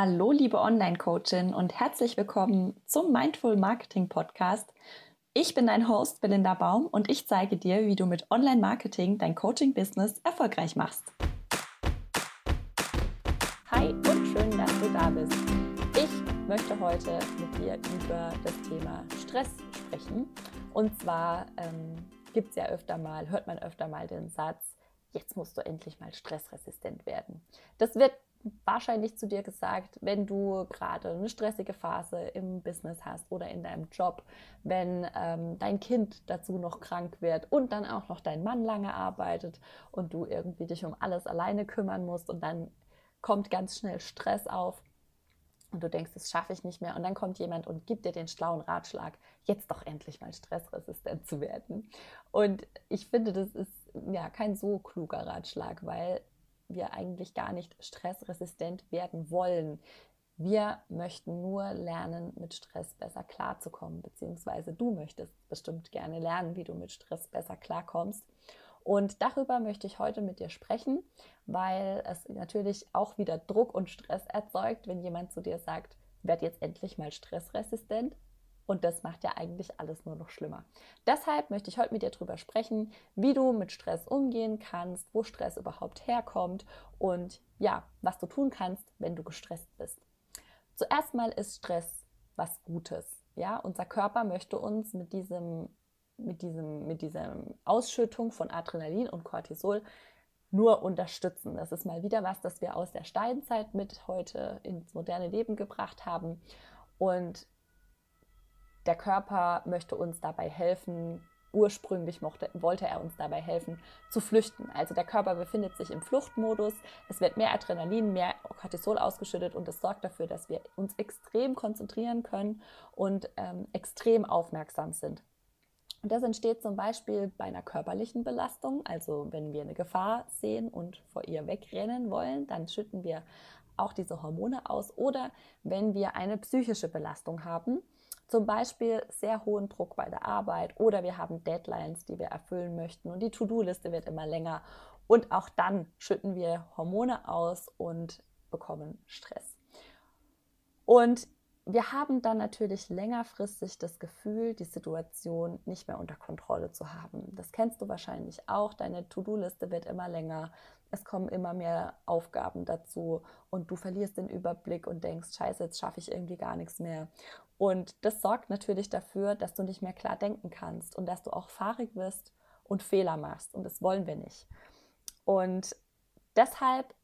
Hallo, liebe Online-Coachin und herzlich willkommen zum Mindful Marketing Podcast. Ich bin dein Host Belinda Baum und ich zeige dir, wie du mit Online-Marketing dein Coaching-Business erfolgreich machst. Hi und schön, dass du da bist. Ich möchte heute mit dir über das Thema Stress sprechen. Und zwar ähm, gibt es ja öfter mal, hört man öfter mal den Satz, jetzt musst du endlich mal stressresistent werden. Das wird wahrscheinlich zu dir gesagt, wenn du gerade eine stressige Phase im Business hast oder in deinem Job, wenn ähm, dein Kind dazu noch krank wird und dann auch noch dein Mann lange arbeitet und du irgendwie dich um alles alleine kümmern musst und dann kommt ganz schnell Stress auf und du denkst, das schaffe ich nicht mehr und dann kommt jemand und gibt dir den schlauen Ratschlag, jetzt doch endlich mal stressresistent zu werden. Und ich finde, das ist ja kein so kluger Ratschlag, weil wir eigentlich gar nicht stressresistent werden wollen. Wir möchten nur lernen, mit Stress besser klarzukommen, beziehungsweise du möchtest bestimmt gerne lernen, wie du mit Stress besser klarkommst. Und darüber möchte ich heute mit dir sprechen, weil es natürlich auch wieder Druck und Stress erzeugt, wenn jemand zu dir sagt, werd jetzt endlich mal stressresistent. Und das macht ja eigentlich alles nur noch schlimmer. Deshalb möchte ich heute mit dir darüber sprechen, wie du mit Stress umgehen kannst, wo Stress überhaupt herkommt und ja, was du tun kannst, wenn du gestresst bist. Zuerst mal ist Stress was Gutes. Ja, unser Körper möchte uns mit diesem, mit diesem, mit dieser Ausschüttung von Adrenalin und Cortisol nur unterstützen. Das ist mal wieder was, das wir aus der Steinzeit mit heute ins moderne Leben gebracht haben. Und der Körper möchte uns dabei helfen, ursprünglich mochte, wollte er uns dabei helfen, zu flüchten. Also der Körper befindet sich im Fluchtmodus, es wird mehr Adrenalin, mehr Cortisol ausgeschüttet und es sorgt dafür, dass wir uns extrem konzentrieren können und ähm, extrem aufmerksam sind. Und das entsteht zum Beispiel bei einer körperlichen Belastung, also wenn wir eine Gefahr sehen und vor ihr wegrennen wollen, dann schütten wir auch diese Hormone aus. Oder wenn wir eine psychische Belastung haben, zum Beispiel sehr hohen Druck bei der Arbeit oder wir haben Deadlines, die wir erfüllen möchten und die To-Do-Liste wird immer länger. Und auch dann schütten wir Hormone aus und bekommen Stress. Und wir haben dann natürlich längerfristig das Gefühl, die Situation nicht mehr unter Kontrolle zu haben. Das kennst du wahrscheinlich auch. Deine To-Do-Liste wird immer länger. Es kommen immer mehr Aufgaben dazu und du verlierst den Überblick und denkst, scheiße, jetzt schaffe ich irgendwie gar nichts mehr. Und das sorgt natürlich dafür, dass du nicht mehr klar denken kannst und dass du auch fahrig wirst und Fehler machst. Und das wollen wir nicht. Und deshalb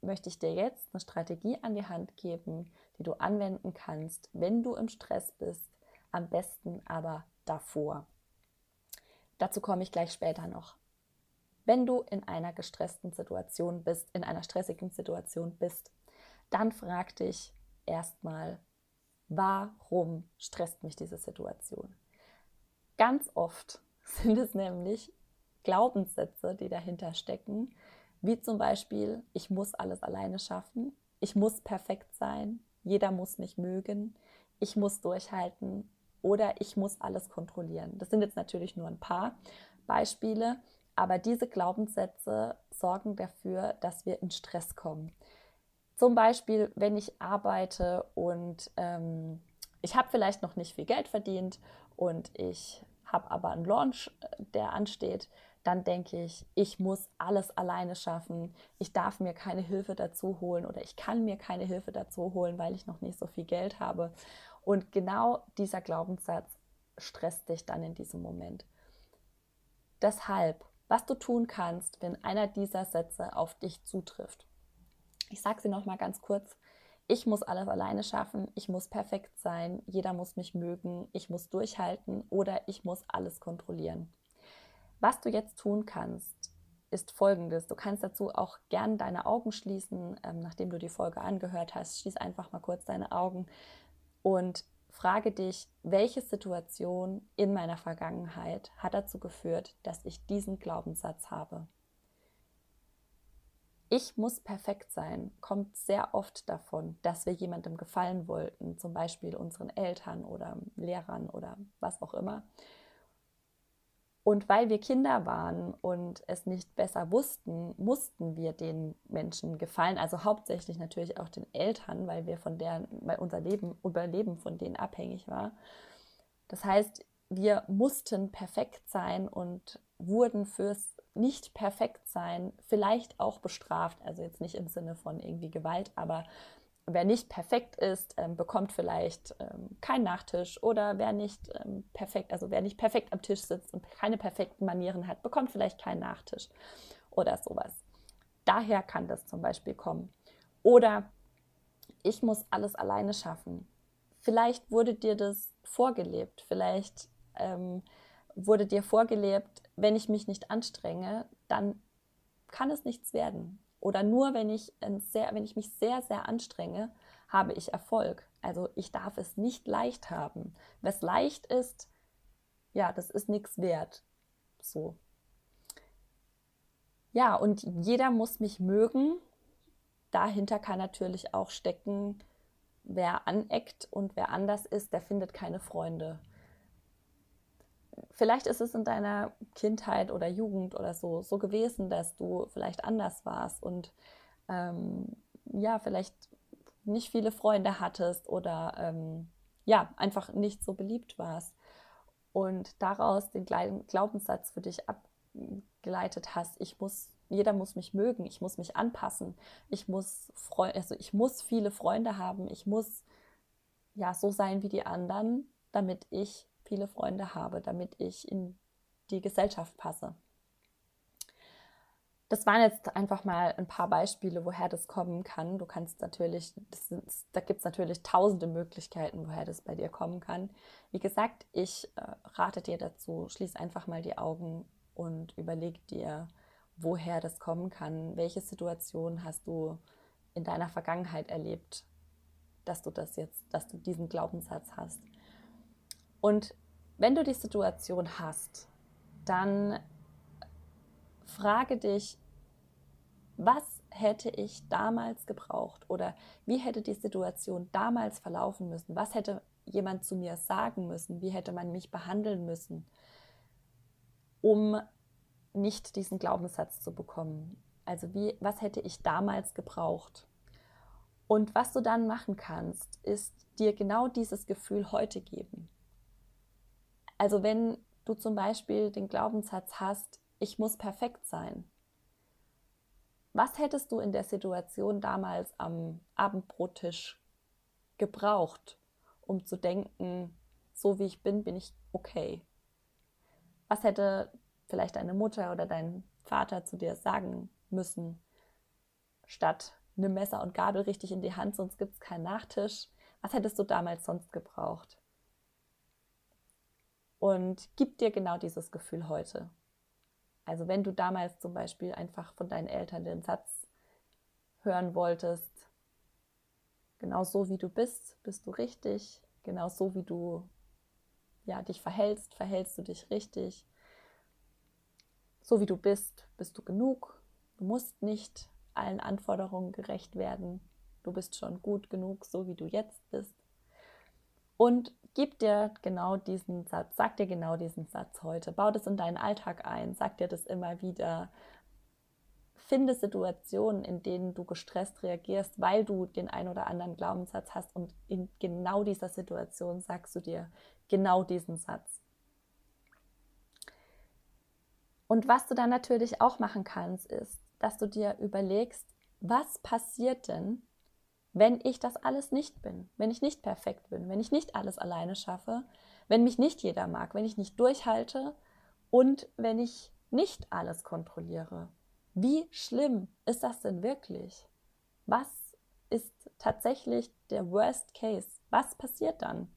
möchte ich dir jetzt eine Strategie an die Hand geben, die du anwenden kannst, wenn du im Stress bist, am besten aber davor. Dazu komme ich gleich später noch. Wenn du in einer gestressten Situation bist, in einer stressigen Situation bist, dann frag dich erstmal, warum stresst mich diese Situation? Ganz oft sind es nämlich Glaubenssätze, die dahinter stecken, wie zum Beispiel, ich muss alles alleine schaffen, ich muss perfekt sein, jeder muss mich mögen, ich muss durchhalten oder ich muss alles kontrollieren. Das sind jetzt natürlich nur ein paar Beispiele, aber diese Glaubenssätze sorgen dafür, dass wir in Stress kommen. Zum Beispiel, wenn ich arbeite und ähm, ich habe vielleicht noch nicht viel Geld verdient und ich habe aber einen Launch, äh, der ansteht, dann denke ich, ich muss alles alleine schaffen. Ich darf mir keine Hilfe dazu holen oder ich kann mir keine Hilfe dazu holen, weil ich noch nicht so viel Geld habe. Und genau dieser Glaubenssatz stresst dich dann in diesem Moment. Deshalb, was du tun kannst, wenn einer dieser Sätze auf dich zutrifft. Ich sage sie noch mal ganz kurz. Ich muss alles alleine schaffen, ich muss perfekt sein, jeder muss mich mögen, ich muss durchhalten oder ich muss alles kontrollieren. Was du jetzt tun kannst, ist folgendes. Du kannst dazu auch gern deine Augen schließen, ähm, nachdem du die Folge angehört hast. Schließ einfach mal kurz deine Augen und frage dich, welche Situation in meiner Vergangenheit hat dazu geführt, dass ich diesen Glaubenssatz habe ich muss perfekt sein, kommt sehr oft davon, dass wir jemandem gefallen wollten, zum Beispiel unseren Eltern oder Lehrern oder was auch immer. Und weil wir Kinder waren und es nicht besser wussten, mussten wir den Menschen gefallen, also hauptsächlich natürlich auch den Eltern, weil wir von deren, weil unser Leben, Überleben von denen abhängig war. Das heißt, wir mussten perfekt sein und wurden fürs nicht perfekt sein vielleicht auch bestraft. Also jetzt nicht im Sinne von irgendwie Gewalt, aber wer nicht perfekt ist, ähm, bekommt vielleicht ähm, keinen Nachtisch oder wer nicht ähm, perfekt, also wer nicht perfekt am Tisch sitzt und keine perfekten Manieren hat, bekommt vielleicht keinen Nachtisch oder sowas. Daher kann das zum Beispiel kommen. Oder ich muss alles alleine schaffen. Vielleicht wurde dir das vorgelebt, vielleicht ähm, wurde dir vorgelebt, wenn ich mich nicht anstrenge, dann kann es nichts werden. Oder nur wenn ich, sehr, wenn ich mich sehr, sehr anstrenge, habe ich Erfolg. Also ich darf es nicht leicht haben. Was leicht ist, ja, das ist nichts wert. So. Ja, und jeder muss mich mögen. Dahinter kann natürlich auch stecken, wer aneckt und wer anders ist, der findet keine Freunde vielleicht ist es in deiner Kindheit oder Jugend oder so so gewesen, dass du vielleicht anders warst und ähm, ja, vielleicht nicht viele Freunde hattest oder ähm, ja, einfach nicht so beliebt warst und daraus den Glaubenssatz für dich abgeleitet hast, ich muss, jeder muss mich mögen, ich muss mich anpassen, ich muss, also ich muss viele Freunde haben, ich muss ja so sein wie die anderen, damit ich viele Freunde habe, damit ich in die Gesellschaft passe. Das waren jetzt einfach mal ein paar Beispiele, woher das kommen kann. Du kannst natürlich, sind, da gibt es natürlich tausende Möglichkeiten, woher das bei dir kommen kann. Wie gesagt, ich äh, rate dir dazu, schließ einfach mal die Augen und überleg dir, woher das kommen kann. Welche Situation hast du in deiner Vergangenheit erlebt, dass du das jetzt, dass du diesen Glaubenssatz hast? Und wenn du die Situation hast, dann frage dich, was hätte ich damals gebraucht oder wie hätte die Situation damals verlaufen müssen? Was hätte jemand zu mir sagen müssen? Wie hätte man mich behandeln müssen, um nicht diesen Glaubenssatz zu bekommen? Also wie, was hätte ich damals gebraucht? Und was du dann machen kannst, ist dir genau dieses Gefühl heute geben. Also wenn du zum Beispiel den Glaubenssatz hast, ich muss perfekt sein. Was hättest du in der Situation damals am Abendbrottisch gebraucht, um zu denken, so wie ich bin, bin ich okay? Was hätte vielleicht deine Mutter oder dein Vater zu dir sagen müssen, statt nimm Messer und Gabel richtig in die Hand, sonst gibt es keinen Nachtisch? Was hättest du damals sonst gebraucht? Und gibt dir genau dieses Gefühl heute. Also wenn du damals zum Beispiel einfach von deinen Eltern den Satz hören wolltest, genau so wie du bist, bist du richtig, genau so wie du ja, dich verhältst, verhältst du dich richtig. So wie du bist, bist du genug. Du musst nicht allen Anforderungen gerecht werden. Du bist schon gut genug, so wie du jetzt bist. Und gib dir genau diesen Satz, sag dir genau diesen Satz heute, bau das in deinen Alltag ein, sag dir das immer wieder. Finde Situationen, in denen du gestresst reagierst, weil du den ein oder anderen Glaubenssatz hast und in genau dieser Situation sagst du dir genau diesen Satz. Und was du dann natürlich auch machen kannst, ist, dass du dir überlegst, was passiert denn, wenn ich das alles nicht bin, wenn ich nicht perfekt bin, wenn ich nicht alles alleine schaffe, wenn mich nicht jeder mag, wenn ich nicht durchhalte und wenn ich nicht alles kontrolliere. Wie schlimm ist das denn wirklich? Was ist tatsächlich der Worst Case? Was passiert dann?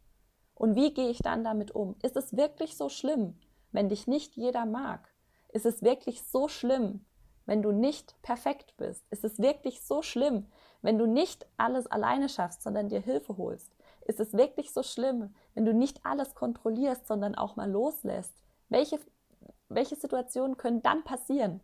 Und wie gehe ich dann damit um? Ist es wirklich so schlimm, wenn dich nicht jeder mag? Ist es wirklich so schlimm, wenn du nicht perfekt bist? Ist es wirklich so schlimm, wenn du nicht alles alleine schaffst, sondern dir Hilfe holst, ist es wirklich so schlimm, wenn du nicht alles kontrollierst, sondern auch mal loslässt. Welche, welche Situationen können dann passieren?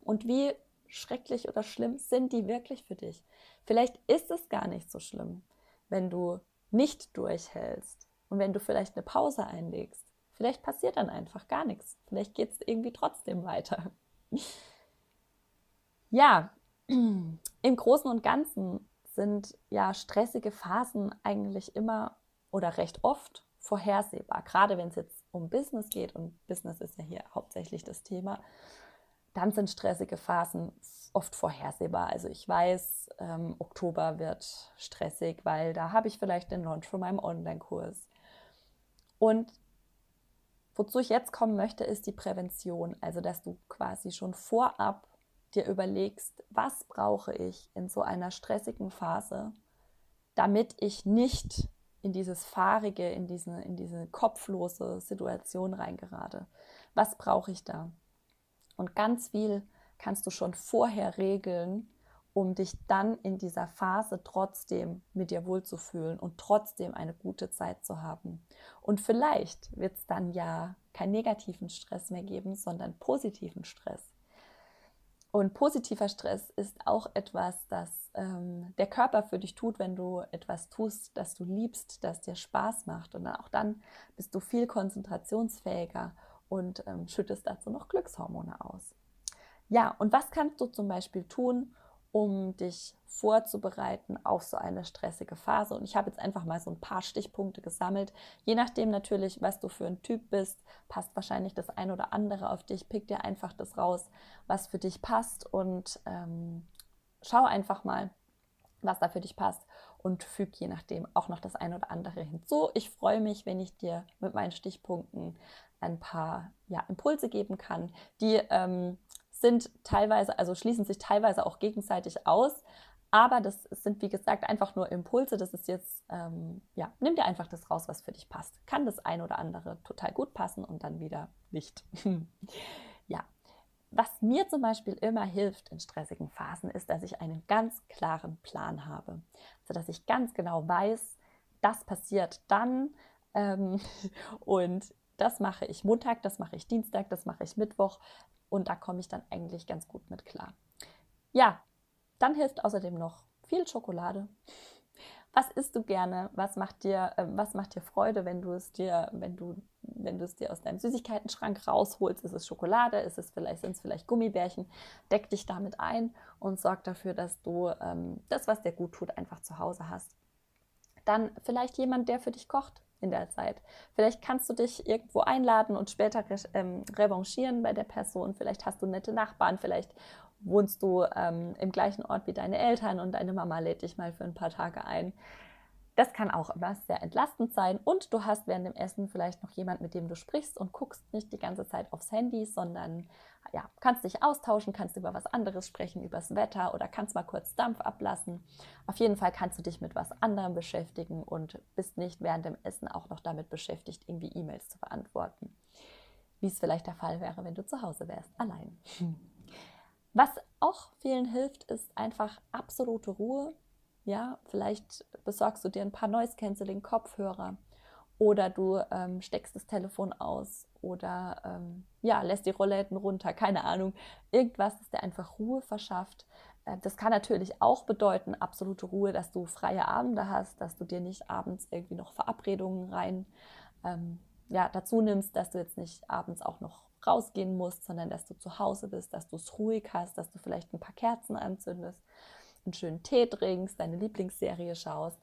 Und wie schrecklich oder schlimm sind die wirklich für dich? Vielleicht ist es gar nicht so schlimm, wenn du nicht durchhältst und wenn du vielleicht eine Pause einlegst. Vielleicht passiert dann einfach gar nichts. Vielleicht geht es irgendwie trotzdem weiter. Ja, im Großen und Ganzen sind ja stressige Phasen eigentlich immer oder recht oft vorhersehbar. Gerade wenn es jetzt um Business geht und Business ist ja hier hauptsächlich das Thema, dann sind stressige Phasen oft vorhersehbar. Also ich weiß, ähm, Oktober wird stressig, weil da habe ich vielleicht den Launch von meinem Online-Kurs. Und wozu ich jetzt kommen möchte, ist die Prävention. Also dass du quasi schon vorab dir überlegst, was brauche ich in so einer stressigen Phase, damit ich nicht in dieses fahrige, in diese, in diese kopflose Situation reingerate. Was brauche ich da? Und ganz viel kannst du schon vorher regeln, um dich dann in dieser Phase trotzdem mit dir wohlzufühlen und trotzdem eine gute Zeit zu haben. Und vielleicht wird es dann ja keinen negativen Stress mehr geben, sondern positiven Stress. Und positiver Stress ist auch etwas, das ähm, der Körper für dich tut, wenn du etwas tust, das du liebst, das dir Spaß macht. Und auch dann bist du viel konzentrationsfähiger und ähm, schüttest dazu noch Glückshormone aus. Ja, und was kannst du zum Beispiel tun, um dich vorzubereiten auf so eine stressige Phase. Und ich habe jetzt einfach mal so ein paar Stichpunkte gesammelt. Je nachdem natürlich, was du für ein Typ bist, passt wahrscheinlich das ein oder andere auf dich. Pick dir einfach das raus, was für dich passt und ähm, schau einfach mal, was da für dich passt und füg je nachdem auch noch das ein oder andere hinzu. Ich freue mich, wenn ich dir mit meinen Stichpunkten ein paar ja, Impulse geben kann, die ähm, sind teilweise, also schließen sich teilweise auch gegenseitig aus. Aber das sind, wie gesagt, einfach nur Impulse. Das ist jetzt, ähm, ja, nimm dir einfach das raus, was für dich passt. Kann das ein oder andere total gut passen und dann wieder nicht. ja, was mir zum Beispiel immer hilft in stressigen Phasen, ist, dass ich einen ganz klaren Plan habe. Also, dass ich ganz genau weiß, das passiert dann ähm, und das mache ich Montag, das mache ich Dienstag, das mache ich Mittwoch. Und da komme ich dann eigentlich ganz gut mit klar. Ja, dann hilft außerdem noch viel Schokolade. Was isst du gerne? Was macht dir, äh, was macht dir Freude, wenn du es dir, wenn du, wenn du es dir aus deinem Süßigkeitenschrank rausholst? Ist es Schokolade? Ist es vielleicht, sind es vielleicht Gummibärchen? Deck dich damit ein und sorg dafür, dass du ähm, das, was dir gut tut, einfach zu Hause hast. Dann vielleicht jemand, der für dich kocht in der Zeit. Vielleicht kannst du dich irgendwo einladen und später ähm, revanchieren bei der Person. Vielleicht hast du nette Nachbarn, vielleicht wohnst du ähm, im gleichen Ort wie deine Eltern und deine Mama lädt dich mal für ein paar Tage ein. Das kann auch immer sehr entlastend sein und du hast während dem Essen vielleicht noch jemand, mit dem du sprichst und guckst nicht die ganze Zeit aufs Handy, sondern ja, kannst dich austauschen, kannst über was anderes sprechen, über das Wetter oder kannst mal kurz Dampf ablassen. Auf jeden Fall kannst du dich mit was anderem beschäftigen und bist nicht während dem Essen auch noch damit beschäftigt, irgendwie E-Mails zu beantworten. Wie es vielleicht der Fall wäre, wenn du zu Hause wärst, allein. Was auch vielen hilft, ist einfach absolute Ruhe ja, vielleicht besorgst du dir ein paar Noise Cancelling Kopfhörer oder du ähm, steckst das Telefon aus oder ähm, ja, lässt die Rollläden runter, keine Ahnung. Irgendwas, das dir einfach Ruhe verschafft. Äh, das kann natürlich auch bedeuten, absolute Ruhe, dass du freie Abende hast, dass du dir nicht abends irgendwie noch Verabredungen rein ähm, ja, dazu nimmst, dass du jetzt nicht abends auch noch rausgehen musst, sondern dass du zu Hause bist, dass du es ruhig hast, dass du vielleicht ein paar Kerzen anzündest einen schönen Tee trinkst, deine Lieblingsserie schaust.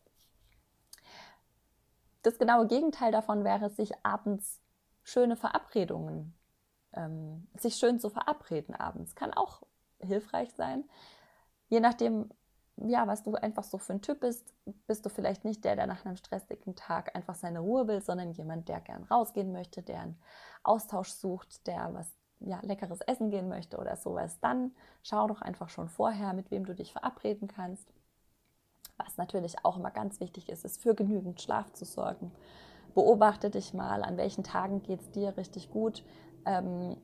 Das genaue Gegenteil davon wäre, sich abends schöne Verabredungen, ähm, sich schön zu verabreden abends, kann auch hilfreich sein. Je nachdem, ja, was du einfach so für ein Typ bist, bist du vielleicht nicht der, der nach einem stressigen Tag einfach seine Ruhe will, sondern jemand, der gern rausgehen möchte, der einen Austausch sucht, der was ja, leckeres Essen gehen möchte oder sowas, dann schau doch einfach schon vorher, mit wem du dich verabreden kannst. Was natürlich auch immer ganz wichtig ist, ist für genügend Schlaf zu sorgen. Beobachte dich mal, an welchen Tagen geht es dir richtig gut. Ähm,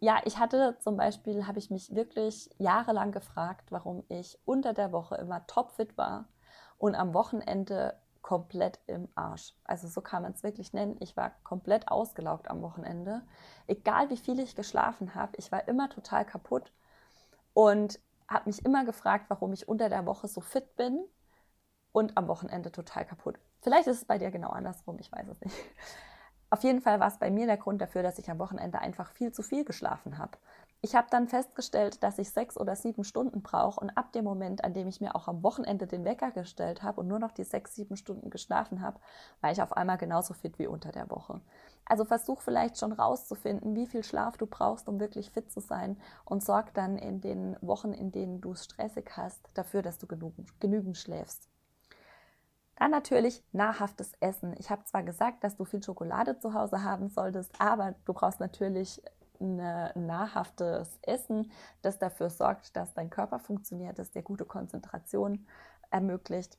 ja, ich hatte zum Beispiel, habe ich mich wirklich jahrelang gefragt, warum ich unter der Woche immer topfit war und am Wochenende komplett im Arsch. Also so kann man es wirklich nennen. Ich war komplett ausgelaugt am Wochenende. Egal wie viel ich geschlafen habe, ich war immer total kaputt und habe mich immer gefragt, warum ich unter der Woche so fit bin und am Wochenende total kaputt. Vielleicht ist es bei dir genau andersrum, ich weiß es nicht. Auf jeden Fall war es bei mir der Grund dafür, dass ich am Wochenende einfach viel zu viel geschlafen habe. Ich habe dann festgestellt, dass ich sechs oder sieben Stunden brauche und ab dem Moment, an dem ich mir auch am Wochenende den Wecker gestellt habe und nur noch die sechs, sieben Stunden geschlafen habe, war ich auf einmal genauso fit wie unter der Woche. Also versuch vielleicht schon rauszufinden, wie viel Schlaf du brauchst, um wirklich fit zu sein und sorg dann in den Wochen, in denen du es stressig hast, dafür, dass du genügend, genügend schläfst. Dann natürlich nahrhaftes Essen. Ich habe zwar gesagt, dass du viel Schokolade zu Hause haben solltest, aber du brauchst natürlich ein nahrhaftes Essen, das dafür sorgt, dass dein Körper funktioniert, dass dir gute Konzentration ermöglicht.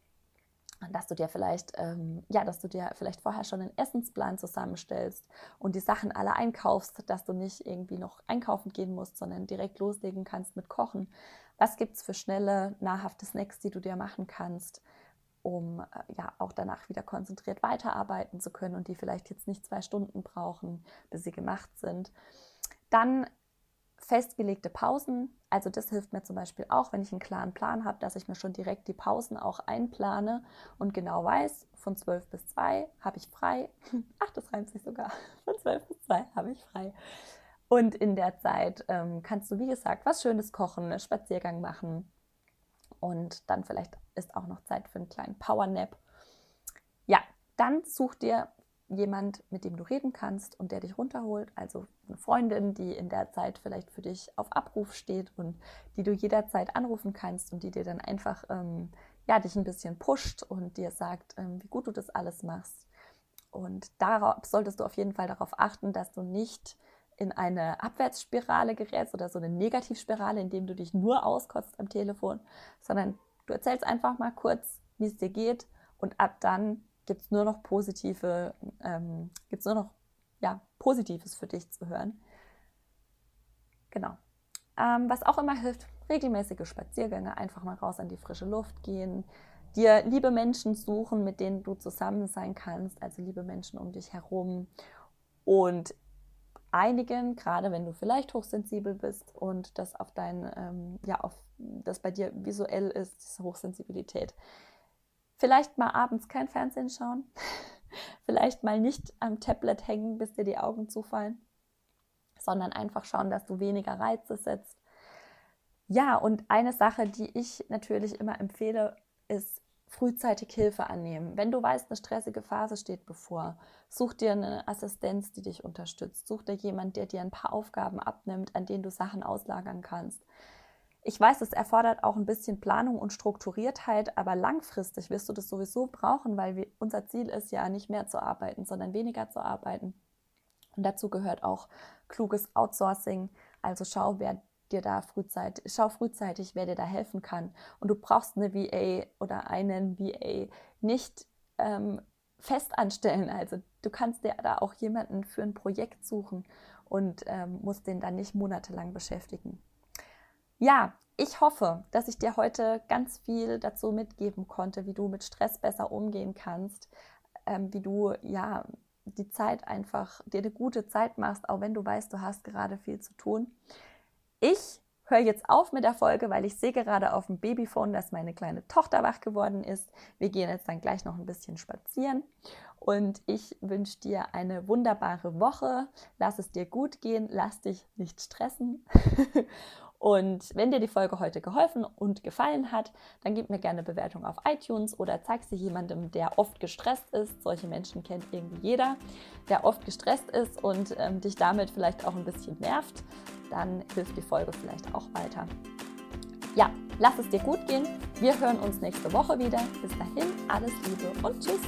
Dass du dir vielleicht, ähm, ja, dass du dir vielleicht vorher schon einen Essensplan zusammenstellst und die Sachen alle einkaufst, dass du nicht irgendwie noch einkaufen gehen musst, sondern direkt loslegen kannst mit Kochen. Was gibt es für schnelle, nahrhafte Snacks, die du dir machen kannst? um äh, ja auch danach wieder konzentriert weiterarbeiten zu können und die vielleicht jetzt nicht zwei Stunden brauchen, bis sie gemacht sind. Dann festgelegte Pausen. Also das hilft mir zum Beispiel auch, wenn ich einen klaren Plan habe, dass ich mir schon direkt die Pausen auch einplane und genau weiß, von 12 bis 2 habe ich frei. Ach, das reimt sich sogar. Von 12 bis 2 habe ich frei. Und in der Zeit ähm, kannst du, wie gesagt, was Schönes kochen, einen Spaziergang machen. Und dann vielleicht ist auch noch Zeit für einen kleinen Powernap. Ja, dann such dir jemand, mit dem du reden kannst und der dich runterholt, also eine Freundin, die in der Zeit vielleicht für dich auf Abruf steht und die du jederzeit anrufen kannst und die dir dann einfach ähm, ja, dich ein bisschen pusht und dir sagt, ähm, wie gut du das alles machst. Und darauf solltest du auf jeden Fall darauf achten, dass du nicht in eine Abwärtsspirale gerätst oder so eine Negativspirale, indem du dich nur auskotzt am Telefon, sondern du erzählst einfach mal kurz, wie es dir geht und ab dann gibt es nur noch positive, ähm, gibt es nur noch ja, Positives für dich zu hören. Genau. Ähm, was auch immer hilft, regelmäßige Spaziergänge, einfach mal raus an die frische Luft gehen, dir liebe Menschen suchen, mit denen du zusammen sein kannst, also liebe Menschen um dich herum und einigen, gerade wenn du vielleicht hochsensibel bist und das auf dein, ähm, ja, auf das bei dir visuell ist, diese Hochsensibilität, Vielleicht mal abends kein Fernsehen schauen. Vielleicht mal nicht am Tablet hängen, bis dir die Augen zufallen, sondern einfach schauen, dass du weniger Reize setzt. Ja, und eine Sache, die ich natürlich immer empfehle, ist frühzeitig Hilfe annehmen. Wenn du weißt, eine stressige Phase steht bevor, such dir eine Assistenz, die dich unterstützt. Such dir jemanden, der dir ein paar Aufgaben abnimmt, an denen du Sachen auslagern kannst. Ich weiß, es erfordert auch ein bisschen Planung und Strukturiertheit, aber langfristig wirst du das sowieso brauchen, weil wir, unser Ziel ist ja nicht mehr zu arbeiten, sondern weniger zu arbeiten. Und dazu gehört auch kluges Outsourcing. Also schau, wer dir da frühzeitig, schau frühzeitig, wer dir da helfen kann. Und du brauchst eine VA oder einen VA nicht ähm, fest anstellen. Also du kannst dir da auch jemanden für ein Projekt suchen und ähm, musst den dann nicht monatelang beschäftigen. Ja, ich hoffe, dass ich dir heute ganz viel dazu mitgeben konnte, wie du mit Stress besser umgehen kannst, ähm, wie du ja die Zeit einfach dir eine gute Zeit machst, auch wenn du weißt, du hast gerade viel zu tun. Ich höre jetzt auf mit der Folge, weil ich sehe gerade auf dem Babyphone, dass meine kleine Tochter wach geworden ist. Wir gehen jetzt dann gleich noch ein bisschen spazieren und ich wünsche dir eine wunderbare Woche. Lass es dir gut gehen, lass dich nicht stressen Und wenn dir die Folge heute geholfen und gefallen hat, dann gib mir gerne Bewertung auf iTunes oder zeig sie jemandem, der oft gestresst ist. Solche Menschen kennt irgendwie jeder, der oft gestresst ist und ähm, dich damit vielleicht auch ein bisschen nervt. Dann hilft die Folge vielleicht auch weiter. Ja, lass es dir gut gehen. Wir hören uns nächste Woche wieder. Bis dahin, alles Liebe und Tschüss.